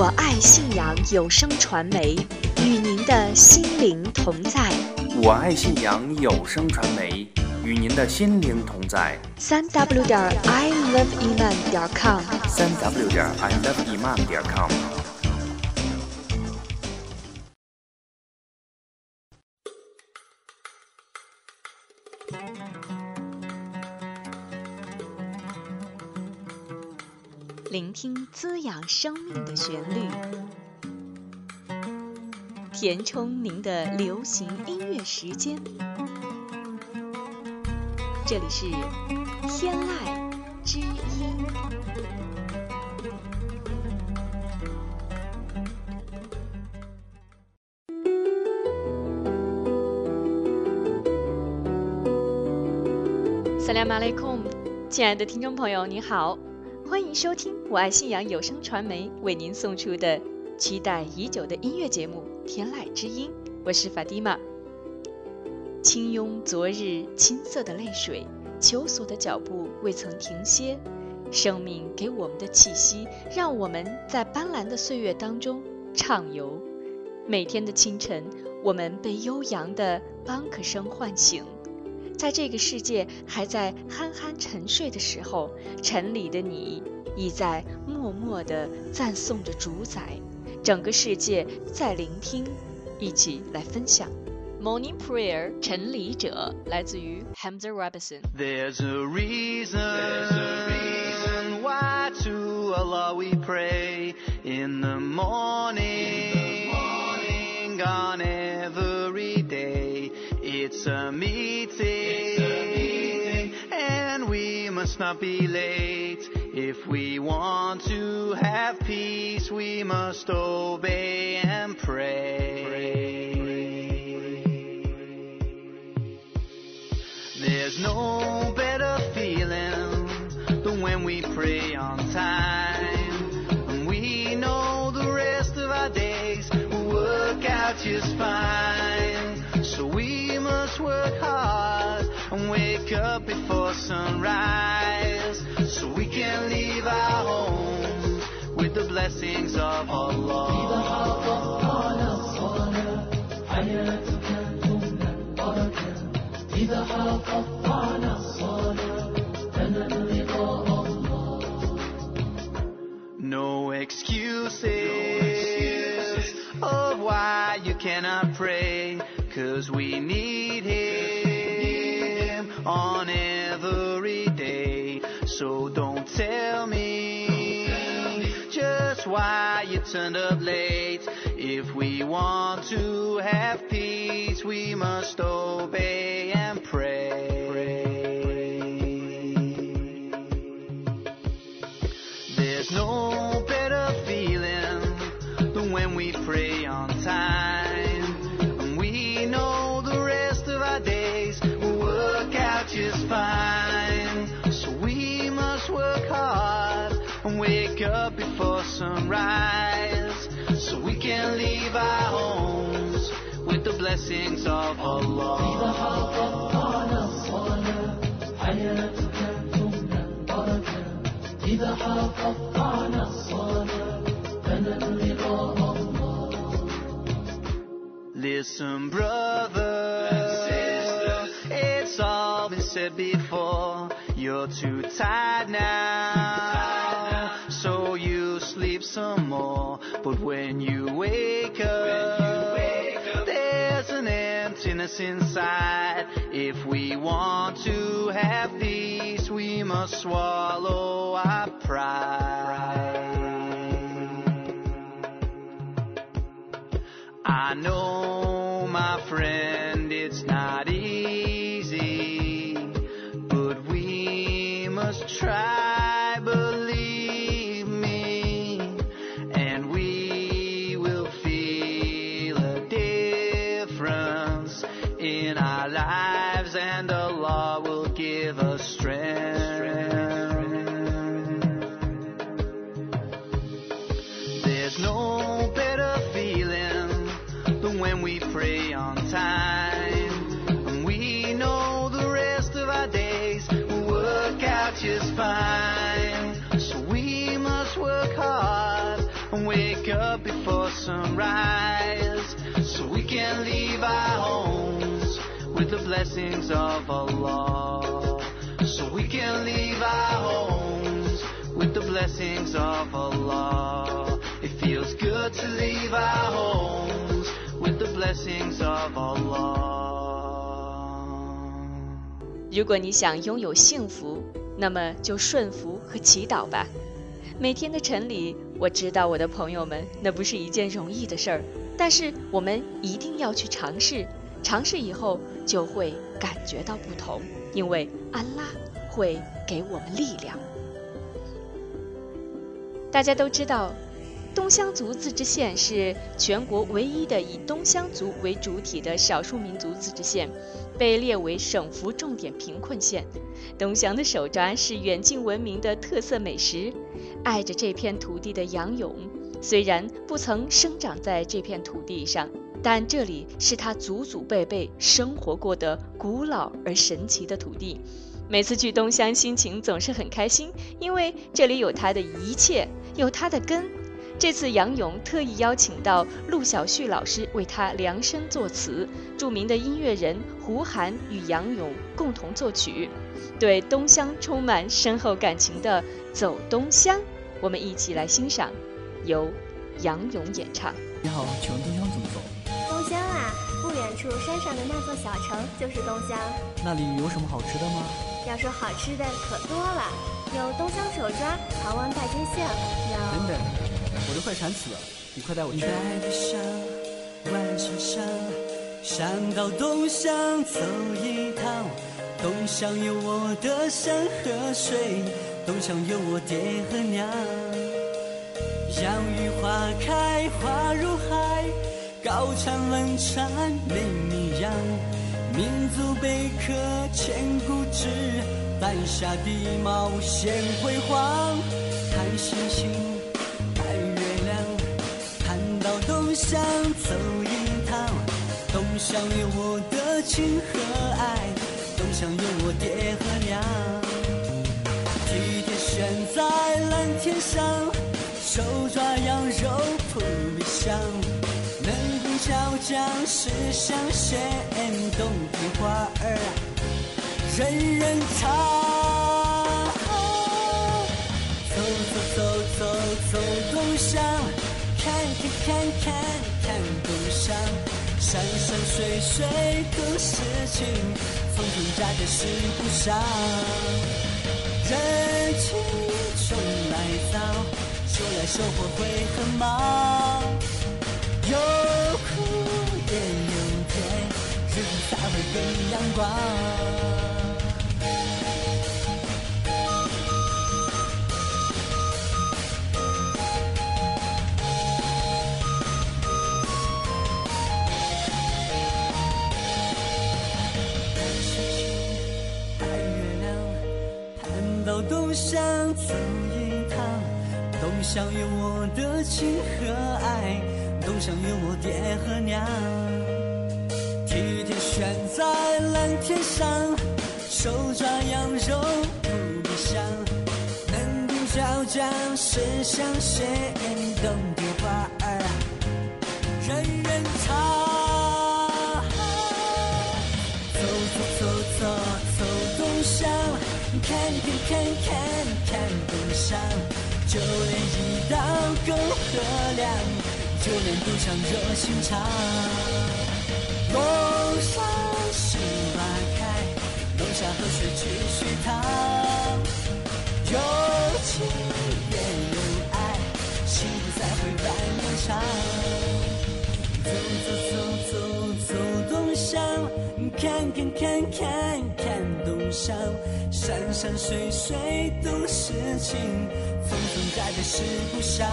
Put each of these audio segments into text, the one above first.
我爱信阳有声传媒，与您的心灵同在。我爱信阳有声传媒，与您的心灵同在。三 w 点 i love iman 点 com，三 w 点 i love iman 点 com。聆听滋养生命的旋律，填充您的流行音乐时间。这里是天籁之音。Salam alaikum，，亲爱的听众朋友，你好。欢迎收听我爱信仰有声传媒为您送出的期待已久的音乐节目《天籁之音》，我是法蒂玛。轻拥昨日青涩的泪水，求索的脚步未曾停歇。生命给我们的气息，让我们在斑斓的岁月当中畅游。每天的清晨，我们被悠扬的邦克声唤醒。在这个世界还在酣酣沉睡的时候，城里的你已在默默地赞颂着主宰，整个世界在聆听，一起来分享。Morning Prayer，晨礼者，来自于 Hamza Robinson。There's a reason, why to Allah we pray in the morning, It's a meeting, and we must not be late. If we want to have peace, we must obey and pray. There's no better feeling than when we pray on time. And we know the rest of our days will work out just fine. Work hard and wake up before sunrise. So we can leave our homes with the blessings of Allah. No excuses of why you cannot pray, cause we need So don't tell me just why you turned up late. If we want to have peace, we must obey sunrise. So we can leave our homes with the blessings of Allah. Listen, brother, Sister, it's all been said before. You're too tired now, you sleep some more. But when you wake up, when you wake up there's an emptiness inside. If we want to have peace, we must swallow our pride. I know, my friend, it's not easy, but we must try, lives, and Allah will give us strength. There's no better feeling than when we pray on time. And we know the rest of our days will work out just fine. So we must work hard and wake up before sunrise so we can leave our homes with the blessings of Allah. So we can leave our homes with the blessings of Allah. It feels good to leave our homes with the blessings of Allah. 如果你想拥有幸福，那么就顺服和祈祷吧。每天的晨礼，我知道我的朋友们，那不是一件容易的事儿，但是我们一定要去尝试，尝试以后就会感觉到不同，因为安拉会给我们力量。大家都知道，东乡族自治县是全国唯一的以东乡族为主体的少数民族自治县，被列为省府重点贫困县。东乡的手抓是远近闻名的特色美食。爱着这片土地的杨勇，虽然不曾生长在这片土地上，但这里是他祖祖辈辈生活过的古老而神奇的土地。每次去东乡，心情总是很开心，因为这里有他的一切，有他的根。这次杨勇特意邀请到陆小旭老师为他量身作词，著名的音乐人胡涵与杨勇共同作曲，对东乡充满深厚感情的《走东乡》，我们一起来欣赏，由杨勇演唱。你好，请问东乡怎么走？远处山上的那座小城就是东乡。那里有什么好吃的吗？要说好吃的可多了，有东乡手抓、台湾拜煎馅，有。等等，我都快馋死了，你快带我去。山上，山到东乡走一趟。东乡有我的山和水，东乡有我爹和娘。洋芋花开花如海，高蝉冷蝉美名扬。民族贝壳千古志，丹霞地貌显辉煌。看星星，看月亮，看到东乡走一趟。东乡有我的情和爱，东乡有我爹和娘。梯田悬在蓝天上，手抓羊肉。工巧匠是香线，洞庭花儿人人唱。走走走走走东乡，看看看看看东乡，山山水水都是情，风中扎在石鼓上。人情从来早，说来收获会很忙。有苦也有甜，日子才会更阳光。看星星，看月亮，盼到东乡走一趟。东乡有我的情和爱，东乡有我爹和娘。梯田悬在蓝天上，手抓羊肉扑鼻香。能工巧匠是香线，洞庭花儿人人唱。走走走走走东乡，看看看看看东乡，就连一道沟河两，就连东乡热心肠。东山十花开，龙虾河水继续淌，有情也有爱，幸福才会伴绵长。走走走走走东乡，看看看看看东乡，山山水水都是情，匆匆摘在是故乡。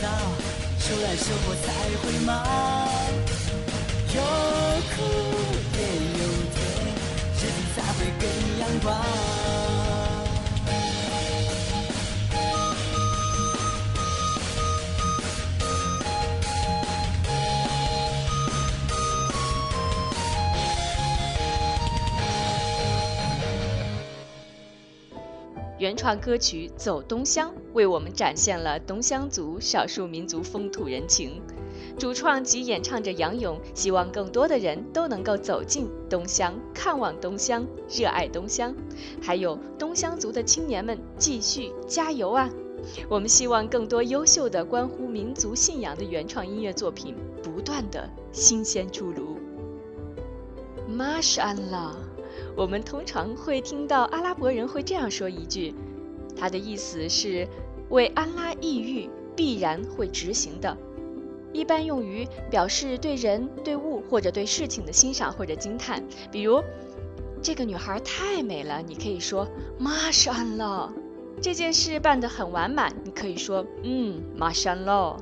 早，收来收获才会忙。有苦也有甜，日子才会更阳光。原创歌曲《走东乡》为我们展现了东乡族少数民族风土人情。主创及演唱者杨勇希望更多的人都能够走进东乡，看望东乡，热爱东乡。还有东乡族的青年们，继续加油啊！我们希望更多优秀的关乎民族信仰的原创音乐作品不断的新鲜出炉。玛莎拉，我们通常会听到阿拉伯人会这样说一句，它的意思是为安拉抑郁必然会执行的。一般用于表示对人、对物或者对事情的欣赏或者惊叹。比如，这个女孩太美了，你可以说“玛莎安拉”。这件事办得很完满，你可以说“嗯，玛莎安拉”。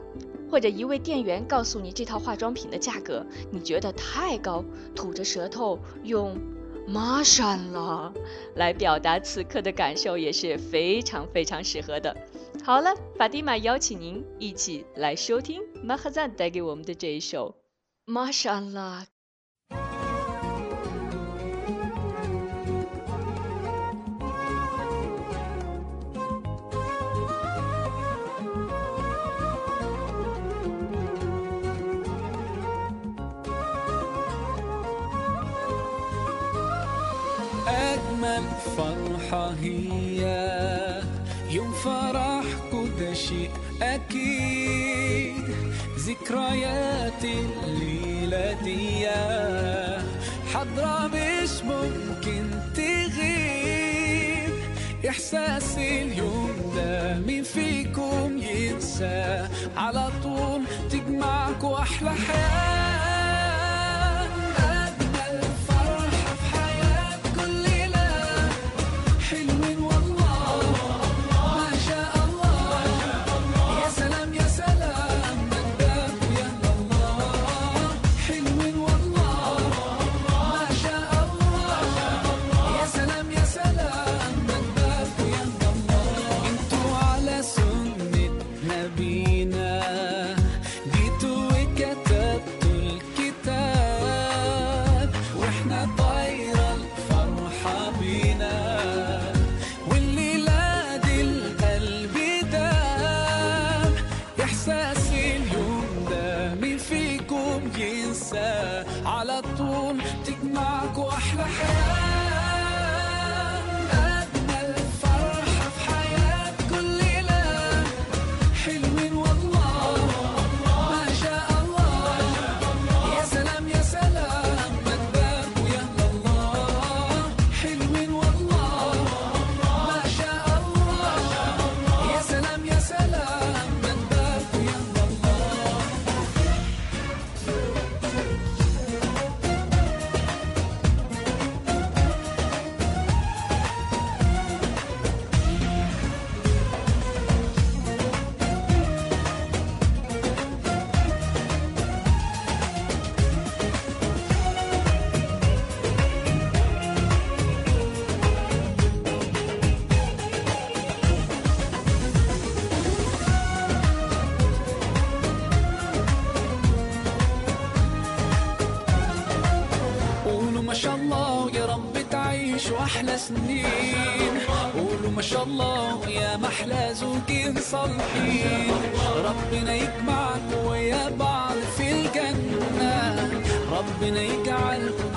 或者一位店员告诉你这套化妆品的价格，你觉得太高，吐着舌头用“玛莎拉”来表达此刻的感受也是非常非常适合的。好了，法蒂玛邀请您一起来收听马哈赞带给我们的这一首《玛莎拉 هي يوم فرح كل شيء أكيد. ذكريات الليلة دي حضرة مش ممكن تغيب. إحساس اليوم ده مين فيكم ينسى. على طول تجمعكوا أحلى حياة. أحلى سنين. قولوا ما شاء الله يا محلى زوجين صالحين. ربنا يجمعكم ويا بعض في الجنة. ربنا يجعلكم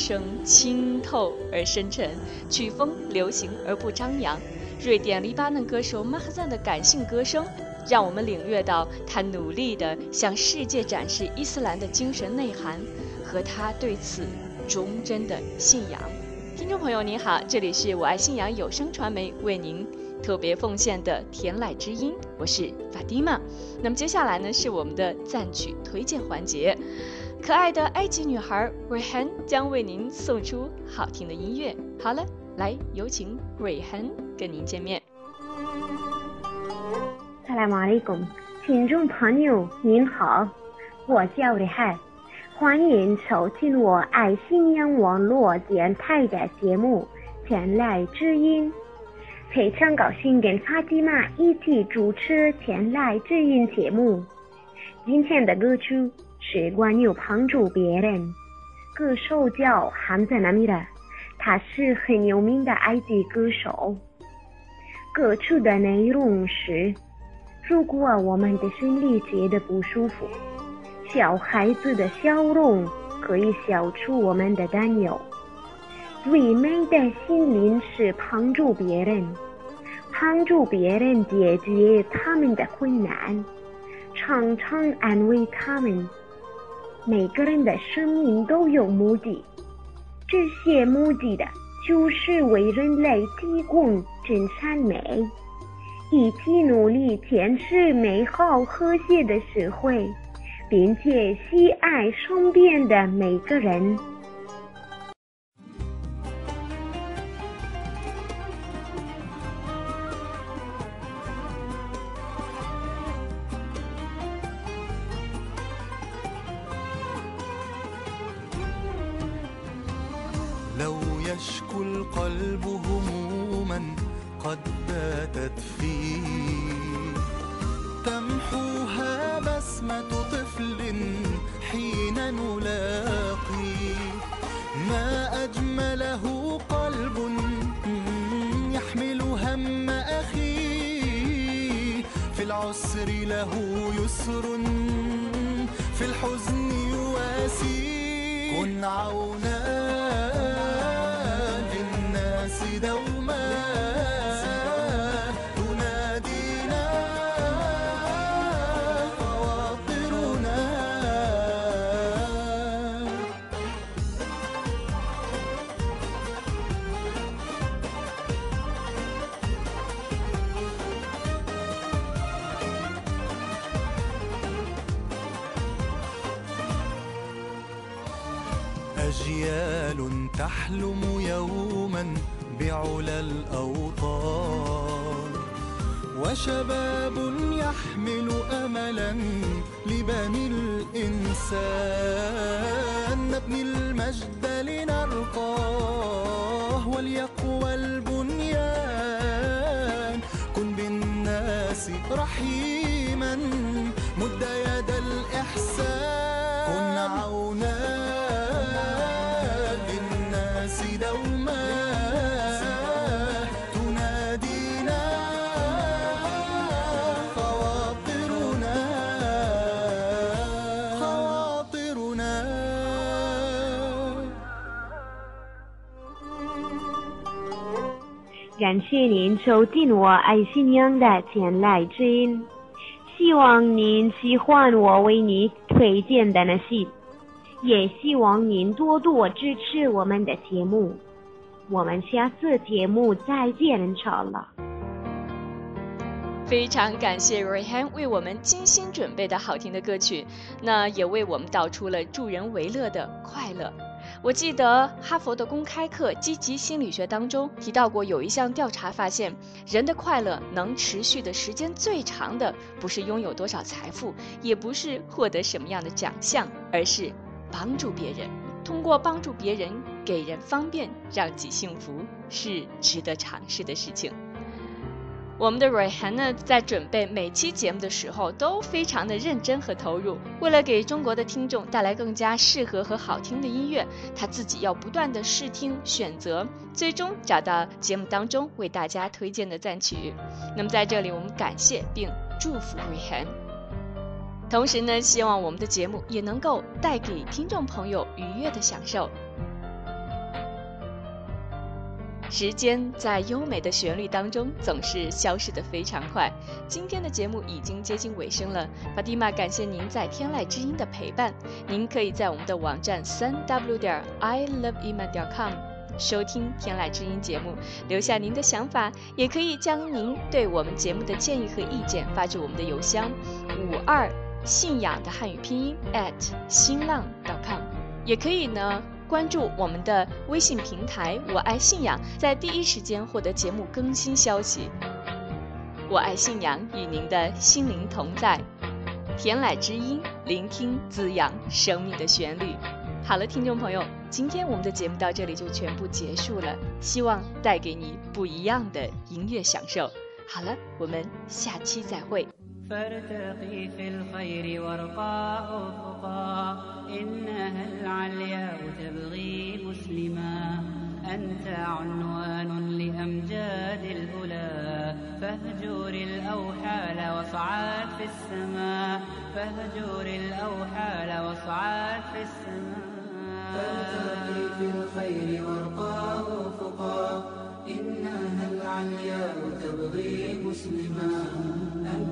声清透而深沉，曲风流行而不张扬。瑞典黎巴嫩歌手马哈赞的感性歌声，让我们领略到他努力地向世界展示伊斯兰的精神内涵和他对此忠贞的信仰。听众朋友您好，这里是我爱信仰有声传媒为您特别奉献的甜籁之音，我是法蒂玛。那么接下来呢是我们的赞曲推荐环节。可爱的埃及女孩 Rehan 将为您送出好听的音乐。好了，来有请 Rehan 跟您见面。萨拉马利贡，听众朋友您好，我叫 Rehan，欢迎收听我爱信仰网络电台的节目《前来之音》，非常高兴跟法蒂玛一起主持《前来之音》节目。今天的歌曲。是关于帮助别人。歌手叫汉赞纳米拉，他是很有名的埃及歌手。歌曲的内容是：如果我们的心里觉得不舒服，小孩子的笑容可以消除我们的担忧。最美的心灵是帮助别人，帮助别人解决他们的困难，常常安慰他们。每个人的生命都有目的，这些目的的就是为人类提供真善美，一起努力建设美好和谐的社会，并且喜爱身边的每个人。لو يشكو القلب هموما قد باتت فيه. تمحوها بسمة طفل حين نلاقي. ما أجمله قلب يحمل هم أخيه. في العسر له يسر في الحزن يواسيه. كن عونا دوما تنادينا خواطرنا أجيال تحلم يوما بعلى الأوطان وشباب يحمل أملا لبني الإنسان. نبني المجد لنرقاه وليقوى البنيان. كن بالناس رحيما مد يد الإحسان. 感谢您收听我爱信仰的前来之音，希望您喜欢我为您推荐的那些，也希望您多多支持我们的节目。我们下次节目再见超了。非常感谢 Rehan 为我们精心准备的好听的歌曲，那也为我们道出了助人为乐的快乐。我记得哈佛的公开课积极心理学当中提到过，有一项调查发现，人的快乐能持续的时间最长的，不是拥有多少财富，也不是获得什么样的奖项，而是帮助别人。通过帮助别人，给人方便，让己幸福，是值得尝试的事情。我们的瑞涵呢，在准备每期节目的时候都非常的认真和投入。为了给中国的听众带来更加适合和好听的音乐，他自己要不断的试听、选择，最终找到节目当中为大家推荐的赞曲。那么在这里，我们感谢并祝福瑞涵。同时呢，希望我们的节目也能够带给听众朋友愉悦的享受。时间在优美的旋律当中总是消逝得非常快。今天的节目已经接近尾声了，法蒂玛感谢您在天籁之音的陪伴。您可以在我们的网站三 w 点 i love ima 点 com 收听天籁之音节目，留下您的想法，也可以将您对我们节目的建议和意见发至我们的邮箱五二信仰的汉语拼音 at 新浪 .com，也可以呢。关注我们的微信平台“我爱信仰”，在第一时间获得节目更新消息。我爱信仰，与您的心灵同在。天籁之音，聆听滋养生命的旋律。好了，听众朋友，今天我们的节目到这里就全部结束了，希望带给你不一样的音乐享受。好了，我们下期再会。فارتقي في الخير وارقى أفقا إنها العلياء تبغي مسلما. أنت عنوان لأمجاد الأولى فاهجر الأوحال واصعد في السماء. فاهجر الأوحال واصعد في السماء. فارتقي في الخير وارقى أفقا إنها العلياء تبغي مسلما.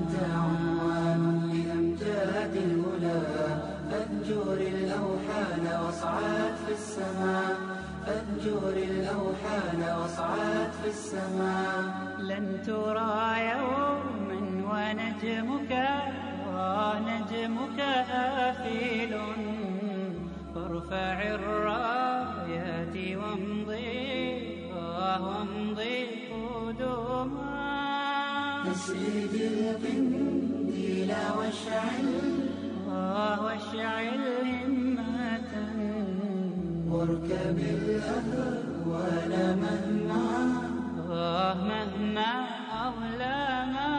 أنت عنوان لأمجاد الأولى فانجر الأوحال واصعد في السماء. فانجر الأوحال واصعد في السماء. لن ترى يوما ونجمك ونجمك آفل. فارفع الرايات وامضي وامضي تسرد القنديل واشعل واشعل همة. واركب الأهوال مهما. مهما أظلما.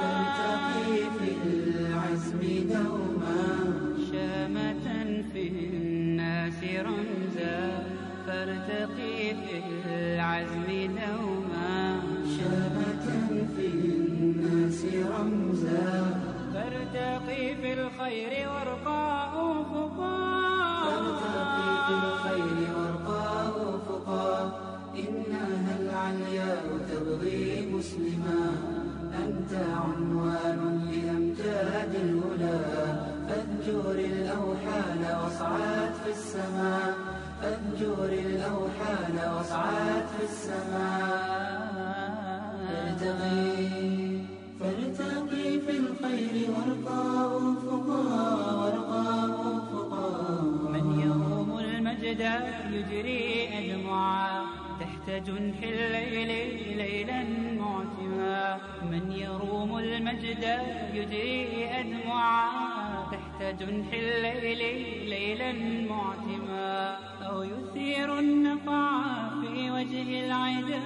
ترتقي في العزم دوما. شامة في الناس رمزا. فارتقي في العزم بالخير وارقى تحت جنح الليل ليلا معتما. من يروم المجد يجري أدمعا. تحت جنح الليل ليلا معتما. أو يثير النقع في وجه العدا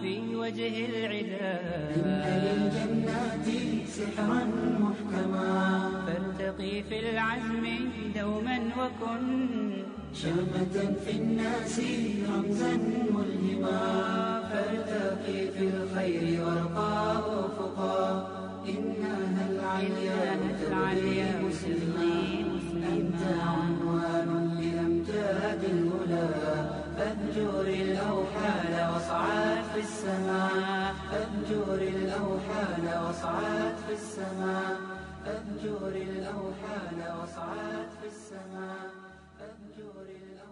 في وجه العدا. إن للجنات سحرا محكما. فارتقي في العزم دوما وكن شامة في الناس رمزا ملهما فارتقي في الخير وارقى أفقا إنها العليا العليا مسلمين. أنت عنوان لأمجاد الهدى. فانجر الأوحال واصعد في السماء. فانجر الأوحال واصعد في السماء. فانجر الأوحال واصعد في السماء. أبجور الأرض